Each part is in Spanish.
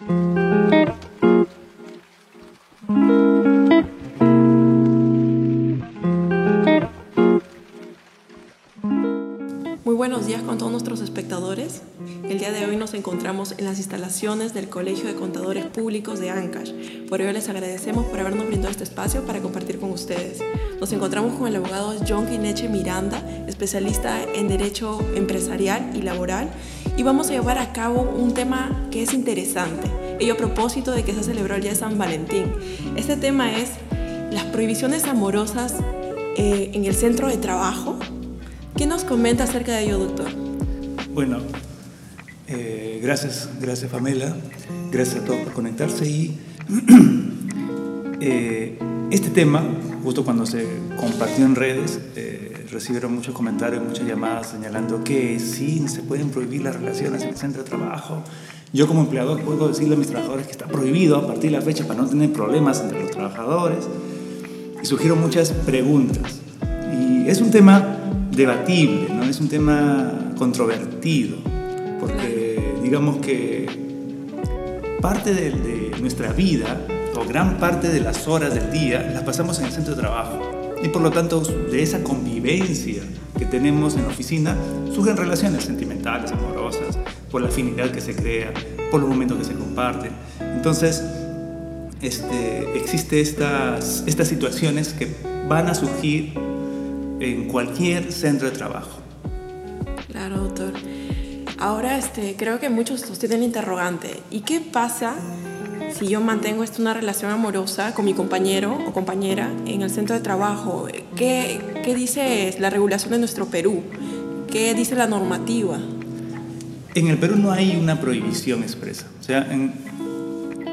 Muy buenos días con todos nuestros espectadores. El día de hoy nos encontramos en las instalaciones del Colegio de Contadores Públicos de Ancash. Por ello les agradecemos por habernos brindado este espacio para compartir con ustedes. Nos encontramos con el abogado John Quineche Miranda, especialista en Derecho Empresarial y Laboral, y vamos a llevar a cabo un tema que es interesante, ello a propósito de que se celebró el Día de San Valentín. Este tema es las prohibiciones amorosas eh, en el centro de trabajo ¿Qué nos comenta acerca de ello, doctor? Bueno, eh, gracias, gracias Pamela, gracias a todos por conectarse y eh, este tema, justo cuando se compartió en redes, recibieron muchos comentarios, muchas llamadas señalando que sí, se pueden prohibir las relaciones en el centro de trabajo. Yo como empleador puedo decirle a mis trabajadores que está prohibido a partir de la fecha para no tener problemas entre los trabajadores. Y surgieron muchas preguntas. Y es un tema debatible, ¿no? es un tema controvertido, porque digamos que parte de, nuestra vida, o gran parte de las horas del día, las pasamos en el centro de trabajo. Y por lo tanto, de esa convivencia que tenemos en la oficina, surgen relaciones sentimentales, amorosas, por la afinidad que se crea, por los momentos que se comparten. Entonces, este, existe estas, estas situaciones que van a surgir en cualquier centro de trabajo. Claro, doctor. Ahora este, creo que muchos tienen interrogante. ¿Y qué pasa si yo mantengo esta una relación amorosa con mi compañero o compañera en el centro de trabajo? ¿Qué, qué dice la regulación de nuestro Perú? ¿Qué dice la normativa? En el Perú no hay una prohibición expresa. O sea, en,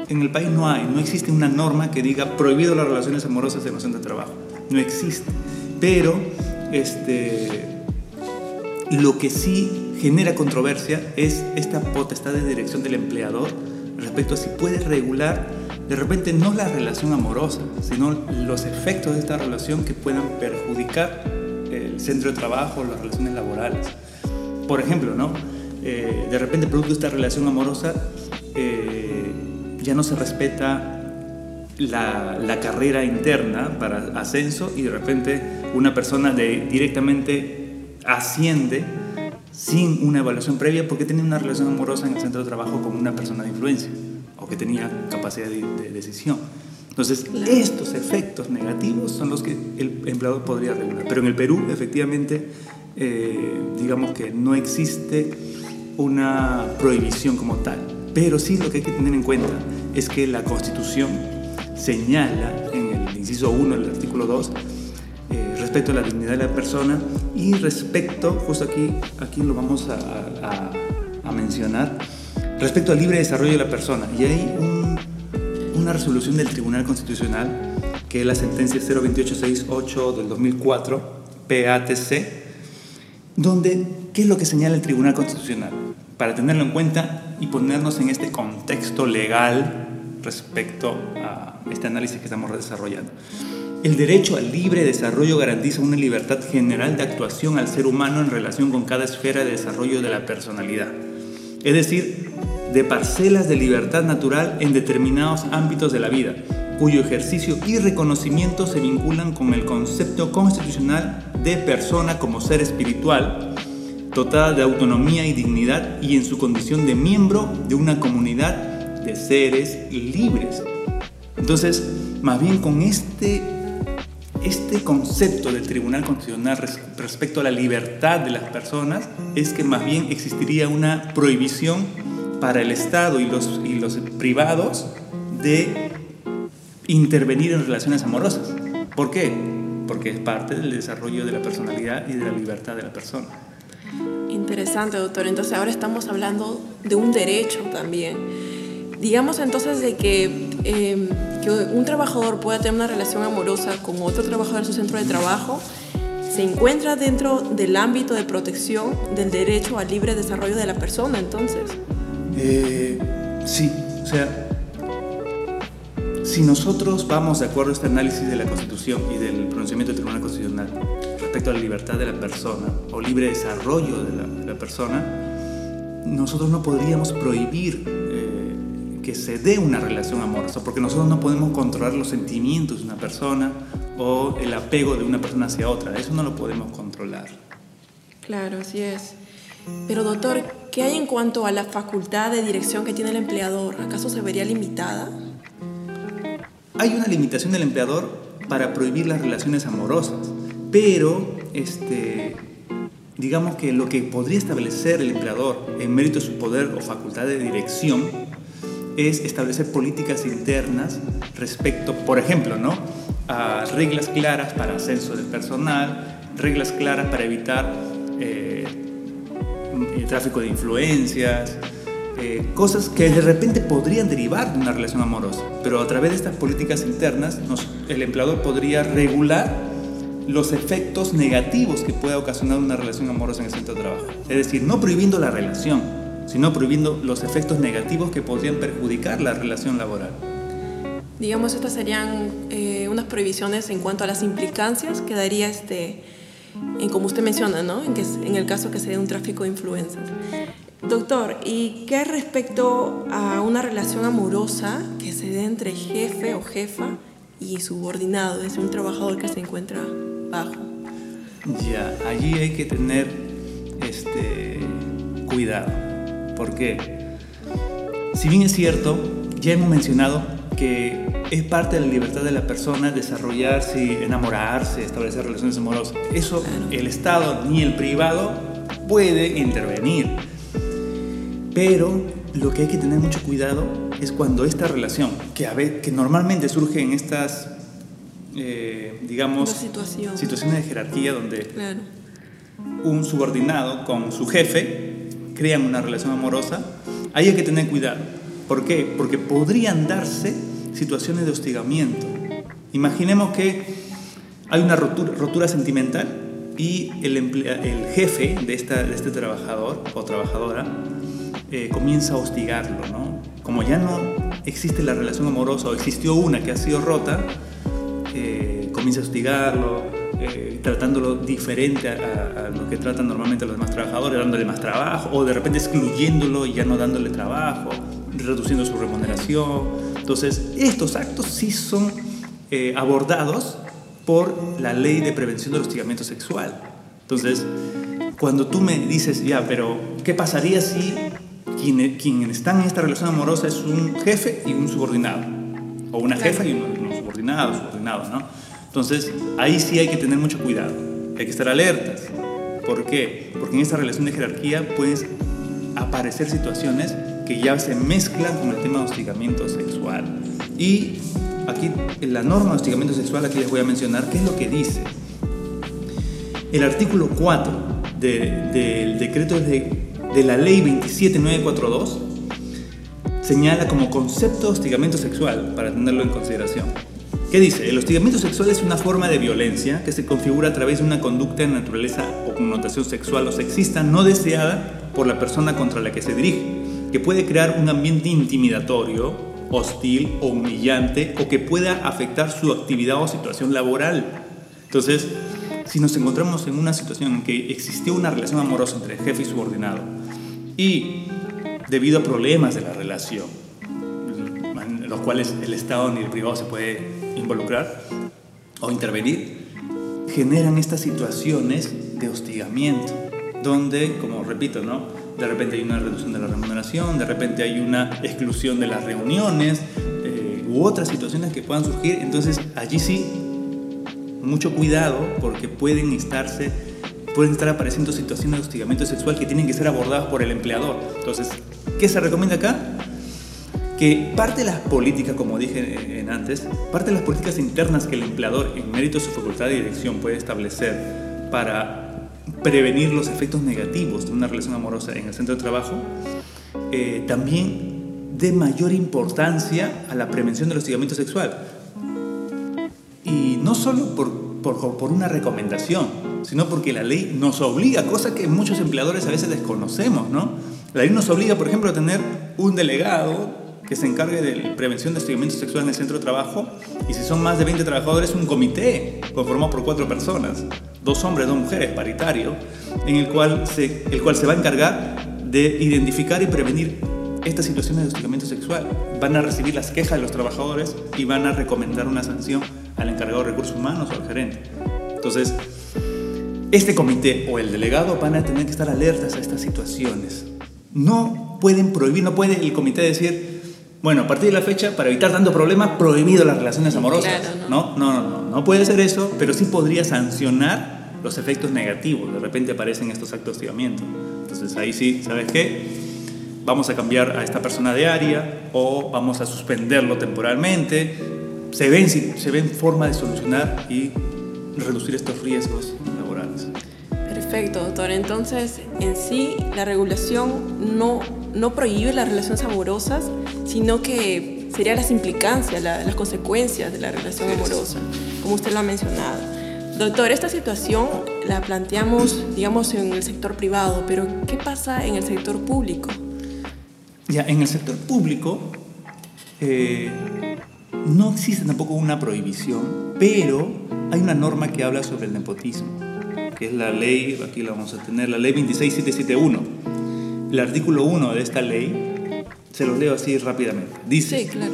en el país no hay, no existe una norma que diga prohibido las relaciones amorosas en los centros de trabajo. No existe. Pero este, lo que sí genera controversia es esta potestad de dirección del empleador respecto a si puede regular de repente no la relación amorosa, sino los efectos de esta relación que puedan perjudicar el centro de trabajo, las relaciones laborales. Por ejemplo, ¿no? Eh, de repente producto de esta relación amorosa eh, ya no se respeta la, la, carrera interna para ascenso y de repente una persona de, directamente asciende sin una evaluación previa porque tenía una relación amorosa en el centro de trabajo con una persona de influencia o que tenía capacidad de, decisión. Entonces, estos efectos negativos son los que el empleador podría regular. Pero en el Perú, efectivamente, eh, digamos que no existe una prohibición como tal. Pero sí lo que hay que tener en cuenta es que la Constitución señala en el inciso 1 del artículo 2 eh, respecto a la dignidad de la persona y respecto, justo aquí, aquí lo vamos a, mencionar, respecto al libre desarrollo de la persona. Y hay una resolución del Tribunal Constitucional, que es la sentencia 02868 del 2004, PATC, donde, ¿qué es lo que señala el Tribunal Constitucional? Para tenerlo en cuenta y ponernos en este contexto legal respecto a este análisis que estamos desarrollando. El derecho al libre desarrollo garantiza una libertad general de actuación al ser humano en relación con cada esfera de desarrollo de la personalidad, es decir, de parcelas de libertad natural en determinados ámbitos de la vida, cuyo ejercicio y reconocimiento se vinculan con el concepto constitucional de persona como ser espiritual, dotada de autonomía y dignidad y en su condición de miembro de una comunidad de seres libres. Entonces, más bien con este, este concepto del Tribunal Constitucional respecto a la libertad de las personas, es que más bien existiría una prohibición para el Estado y los, y los privados de intervenir en relaciones amorosas. ¿Por qué? Porque es parte del desarrollo de la personalidad y de la libertad de la persona. Interesante, doctor. Entonces ahora estamos hablando de un derecho también. Digamos entonces de que Em, que un trabajador pueda tener una relación amorosa con otro trabajador en su centro de trabajo se encuentra dentro del ámbito de protección del derecho al libre desarrollo de la persona, entonces. Eh, sí, o sea, si nosotros vamos de acuerdo a este análisis de la Constitución y del pronunciamiento del Tribunal Constitucional respecto a la libertad de la persona o libre desarrollo de la, persona, nosotros no podríamos prohibir que se dé una relación amorosa, porque nosotros no podemos controlar los sentimientos de una persona o el apego de una persona hacia otra, eso no lo podemos controlar. Claro, así es. Pero doctor, ¿qué hay en cuanto a la facultad de dirección que tiene el empleador? ¿Acaso se vería limitada? Hay una limitación del empleador para prohibir las relaciones amorosas, pero este, digamos que lo que podría establecer el empleador en mérito de su poder o facultad de dirección es establecer políticas internas respecto, por ejemplo, ¿no? a reglas claras para ascenso del personal, reglas claras para evitar eh, el tráfico de influencias, eh, cosas que de repente podrían derivar de una relación amorosa, pero a través de estas políticas internas el empleador podría regular los efectos negativos que pueda ocasionar una relación amorosa en el centro de trabajo. Es decir, no prohibiendo la relación, sino prohibiendo los efectos negativos que podrían perjudicar la relación laboral. Digamos, estas serían eh, unas prohibiciones en cuanto a las implicancias que daría este, en como usted menciona, ¿no? En, que, en el caso que se dé un tráfico de influencias. Doctor, ¿y qué respecto a una relación amorosa que se dé entre jefe o jefa y subordinado, es un trabajador que se encuentra bajo? Ya, allí hay que tener este, cuidado. ¿Por qué? Si bien es cierto, ya hemos mencionado que es parte de la libertad de la persona desarrollarse, enamorarse, establecer relaciones amorosas. Eso el Estado ni el privado puede intervenir. Pero lo que hay que tener mucho cuidado es cuando esta relación, que, a ver, que normalmente surge en estas, eh, digamos, situaciones de jerarquía donde un subordinado con su jefe crean una relación amorosa, ahí hay que tener cuidado. ¿Por qué? Porque podrían darse situaciones de hostigamiento. Imaginemos que hay una rotura, sentimental y el, jefe de este trabajador o trabajadora eh, comienza a hostigarlo, ¿no? Como ya no existe la relación amorosa o existió una que ha sido rota, eh, comienza a hostigarlo, eh, tratándolo diferente a, a, lo que tratan normalmente los demás trabajadores, dándole más trabajo, o de repente excluyéndolo y ya no dándole trabajo, reduciendo su remuneración. Entonces, estos actos sí son abordados por la ley de prevención del hostigamiento sexual. Entonces, cuando tú me dices, ya, pero ¿qué pasaría si quien, quien está en esta relación amorosa es un jefe y un subordinado, o una jefa y un, subordinado, subordinado, ¿no? Entonces, ahí sí hay que tener mucho cuidado, hay que estar alertas. ¿Por qué? Porque en esta relación de jerarquía pueden aparecer situaciones que ya se mezclan con el tema de hostigamiento sexual. Y aquí, en la norma de hostigamiento sexual, aquí les voy a mencionar qué es lo que dice. El artículo 4 del decreto de de la ley 27942 señala como concepto hostigamiento sexual, para tenerlo en consideración. ¿Qué dice? El hostigamiento sexual es una forma de violencia que se configura a través de una conducta de naturaleza o connotación sexual o sexista no deseada por la persona contra la que se dirige, que puede crear un ambiente intimidatorio, hostil o humillante o que pueda afectar su actividad o situación laboral. Entonces, si nos encontramos en una situación en que existió una relación amorosa entre jefe y subordinado y debido a problemas de la relación, los cuales el Estado ni el privado se puede involucrar o intervenir, generan estas situaciones de hostigamiento, donde, como repito, ¿no? de repente hay una reducción de la remuneración, de repente hay una exclusión de las reuniones eh, u otras situaciones que puedan surgir, entonces allí sí mucho cuidado porque pueden estarse pueden estar apareciendo situaciones de hostigamiento sexual que tienen que ser abordadas por el empleador. Entonces, ¿qué se recomienda acá? Que parte de las políticas, como dije antes, parte de las políticas internas que el empleador, en mérito de su facultad de dirección, puede establecer para prevenir los efectos negativos de una relación amorosa en el centro de trabajo, eh, también dé mayor importancia a la prevención del hostigamiento sexual. Y no solo por, por, por, una recomendación, sino porque la ley nos obliga, cosa que muchos empleadores a veces desconocemos, ¿no? La ley nos obliga, por ejemplo, a tener un delegado que se encargue de prevención de hostigamiento sexual en el centro de trabajo y si son más de 20 trabajadores, un comité conformado por cuatro personas, dos hombres, dos mujeres, paritario, en el cual se, el cual se va a encargar de identificar y prevenir estas situaciones de hostigamiento sexual. Van a recibir las quejas de los trabajadores y van a recomendar una sanción al encargado de recursos humanos o al gerente. Entonces, este comité o el delegado van a tener que estar alertas a estas situaciones. No pueden prohibir, no puede el comité decir, bueno, a partir de la fecha, para evitar tanto problema, prohibido las relaciones amorosas. ¿no? No, no, no, no puede ser eso, pero sí podría sancionar los efectos negativos. De repente aparecen estos actos de hostigamiento. Entonces ahí sí, ¿sabes qué? Vamos a cambiar a esta persona de área o vamos a suspenderlo temporalmente. Se ven, se ven forma de solucionar y reducir estos riesgos laborales. Perfecto, doctor. Entonces, en sí, la regulación no, no prohíbe las relaciones amorosas, sino que serían las implicancias, las consecuencias de la relación amorosa, como usted lo ha mencionado. Doctor, esta situación la planteamos, digamos, en el sector privado, pero ¿qué pasa en el sector público? Ya, en el sector público eh, no existe tampoco una prohibición, pero hay una norma que habla sobre el nepotismo, que es la ley, aquí la vamos a tener, la ley 26771. El artículo 1 de esta ley, se los leo así rápidamente. Dice, sí, claro.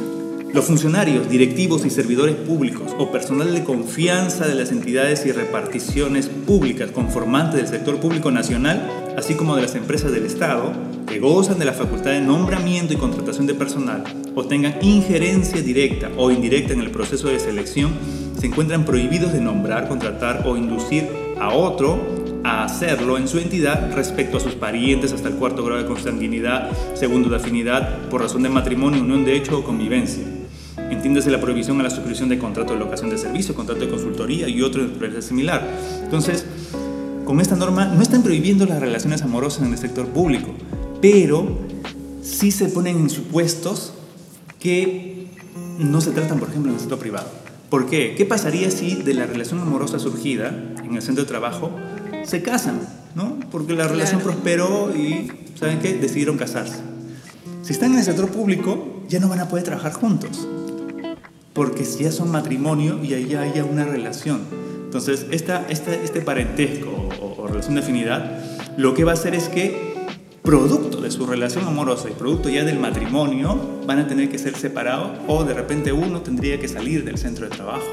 Los funcionarios, directivos y servidores públicos o personal de confianza de las entidades y reparticiones públicas conformantes del sector público nacional, así como de las empresas del Estado, que gozan de la facultad de nombramiento y contratación de personal o tengan injerencia directa o indirecta en el proceso de selección, se encuentran prohibidos de nombrar, contratar o inducir a otro a hacerlo en su entidad respecto a sus parientes hasta el cuarto grado de consanguinidad, segundo de afinidad, por razón de matrimonio, unión de hecho o convivencia Entiéndase la prohibición a la suscripción de contrato de locación de servicio, contrato de consultoría y otro de similar. Entonces, con esta norma no están prohibiendo las relaciones amorosas en el sector público, pero sí se ponen en supuestos que no se tratan, por ejemplo, en el sector privado. ¿Por qué? ¿Qué pasaría si de la relación amorosa surgida en el centro de trabajo se casan? ¿no? Porque la relación prosperó y, ¿saben qué? Decidieron casarse. Si están en el sector público, ya no van a poder trabajar juntos porque ya son matrimonio y ahí ya haya una relación. Entonces, esta, este parentesco o, relación de afinidad, lo que va a hacer es que, producto su relación amorosa y producto ya del matrimonio, van a tener que ser separados o de repente uno tendría que salir del centro de trabajo.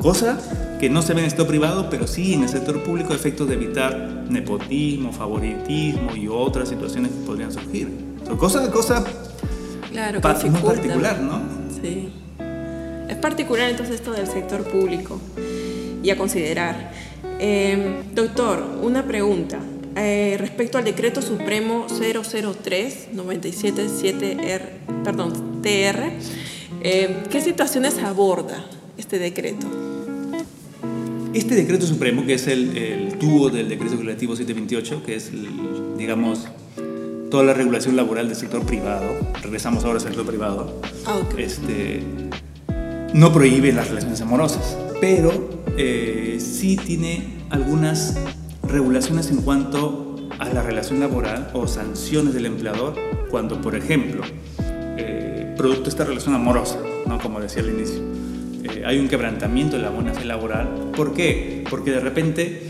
Cosa que no se ve en el sector privado, pero sí en el sector público, efectos de evitar nepotismo, favoritismo y otras situaciones que podrían surgir. Son cosas, cosa claro, muy particular, ¿no? Sí. Es particular entonces esto del sector público y a considerar. Em, doctor, una pregunta. Eh, respecto al decreto supremo 003 977 perdón, TR, em, ¿qué situaciones aborda este decreto? Este decreto supremo, que es el, el tubo del decreto legislativo 728, que es, digamos, toda la regulación laboral del sector privado, regresamos ahora al sector privado, ah, okay. este, no prohíbe las relaciones amorosas, pero eh, sí tiene algunas regulaciones en cuanto a la relación laboral o sanciones del empleador cuando, por ejemplo, eh, producto esta relación amorosa, ¿no? como decía al inicio, eh, hay un quebrantamiento de la buena fe laboral. ¿Por qué? Porque de repente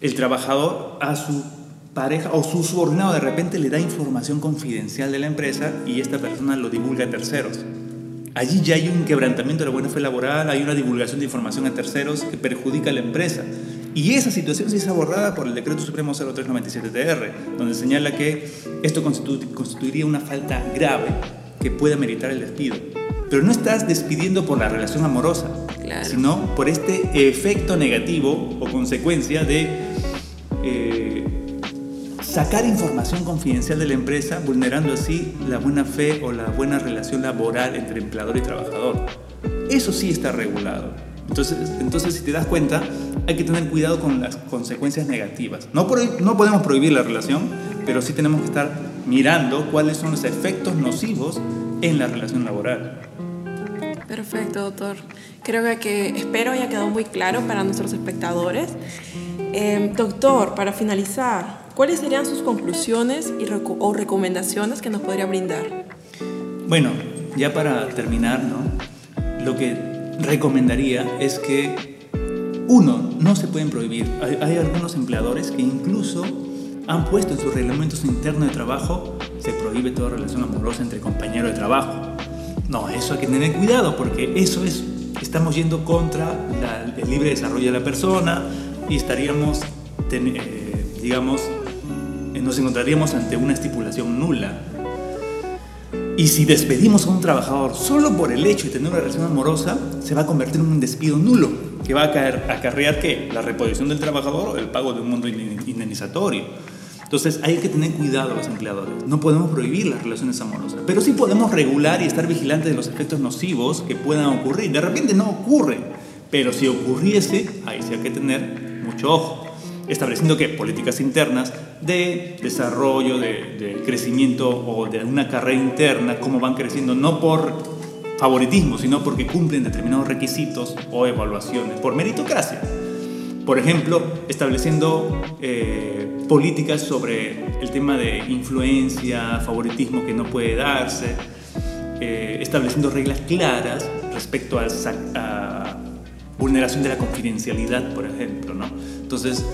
el trabajador a su pareja o su subordinado de repente le da información confidencial de la empresa y esta persona lo divulga a terceros. Allí ya hay un quebrantamiento de la buena fe laboral, hay una divulgación de información a terceros que perjudica a la empresa. Y esa situación se es abordada por el Decreto Supremo 0397-TR, donde señala que esto constituiría una falta grave que pueda meritar el despido. Pero no estás despidiendo por la relación amorosa, sino por este efecto negativo o consecuencia de eh, sacar información confidencial de la empresa, vulnerando así la buena fe o la buena relación laboral entre empleador y trabajador. Eso sí está regulado. Entonces, entonces si te das cuenta, hay que tener cuidado con las consecuencias negativas. No, no podemos prohibir la relación, pero sí tenemos que estar mirando cuáles son los efectos nocivos en la relación laboral. Perfecto, doctor. Creo que espero haya quedado muy claro para nuestros espectadores. Eh, doctor, para finalizar, ¿Cuáles serían sus conclusiones y o recomendaciones que nos podría brindar? Bueno, ya para terminar, ¿no? lo que recomendaría es que, uno, no se pueden prohibir. Hay, hay algunos empleadores que incluso han puesto en sus reglamentos internos de trabajo se prohíbe toda relación amorosa entre compañeros de trabajo. No, eso hay que tener cuidado porque eso es, estamos yendo contra el libre desarrollo de la persona y estaríamos, eh, digamos, eh, nos encontraríamos ante una estipulación nula. Y si despedimos a un trabajador solo por el hecho de tener una relación amorosa, se va a convertir en un despido nulo, que va a acarrear ¿qué? la reposición del trabajador o el pago de un mundo indemnizatorio. Entonces hay que tener cuidado los empleadores. No podemos prohibir las relaciones amorosas, pero sí podemos regular y estar vigilantes de los efectos nocivos que puedan ocurrir. De repente no ocurre, pero si ocurriese, ahí sí hay que tener mucho ojo. Estableciendo que políticas internas de desarrollo, de, crecimiento o de una carrera interna, cómo van creciendo, no por favoritismo, sino porque cumplen determinados requisitos o evaluaciones, por meritocracia. Por ejemplo, estableciendo eh, políticas sobre el tema de influencia, favoritismo que no puede darse, eh, estableciendo reglas claras respecto a, a, vulneración de la confidencialidad, por ejemplo. ¿no? Entonces,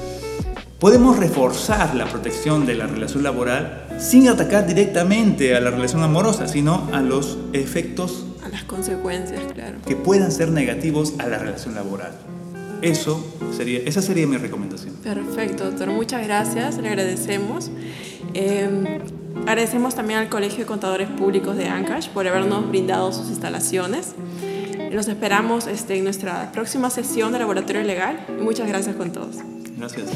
podemos reforzar la protección de la relación laboral sin atacar directamente a la relación amorosa, sino a los efectos... A las consecuencias, claro. Que puedan ser negativos a la relación laboral. Eso sería, esa sería mi recomendación. Perfecto, doctor. Muchas gracias. Le agradecemos. Em, agradecemos también al Colegio de Contadores Públicos de Ancash por habernos brindado sus instalaciones. Los esperamos este, en nuestra próxima sesión de Laboratorio Legal. Muchas gracias con todos. Gracias.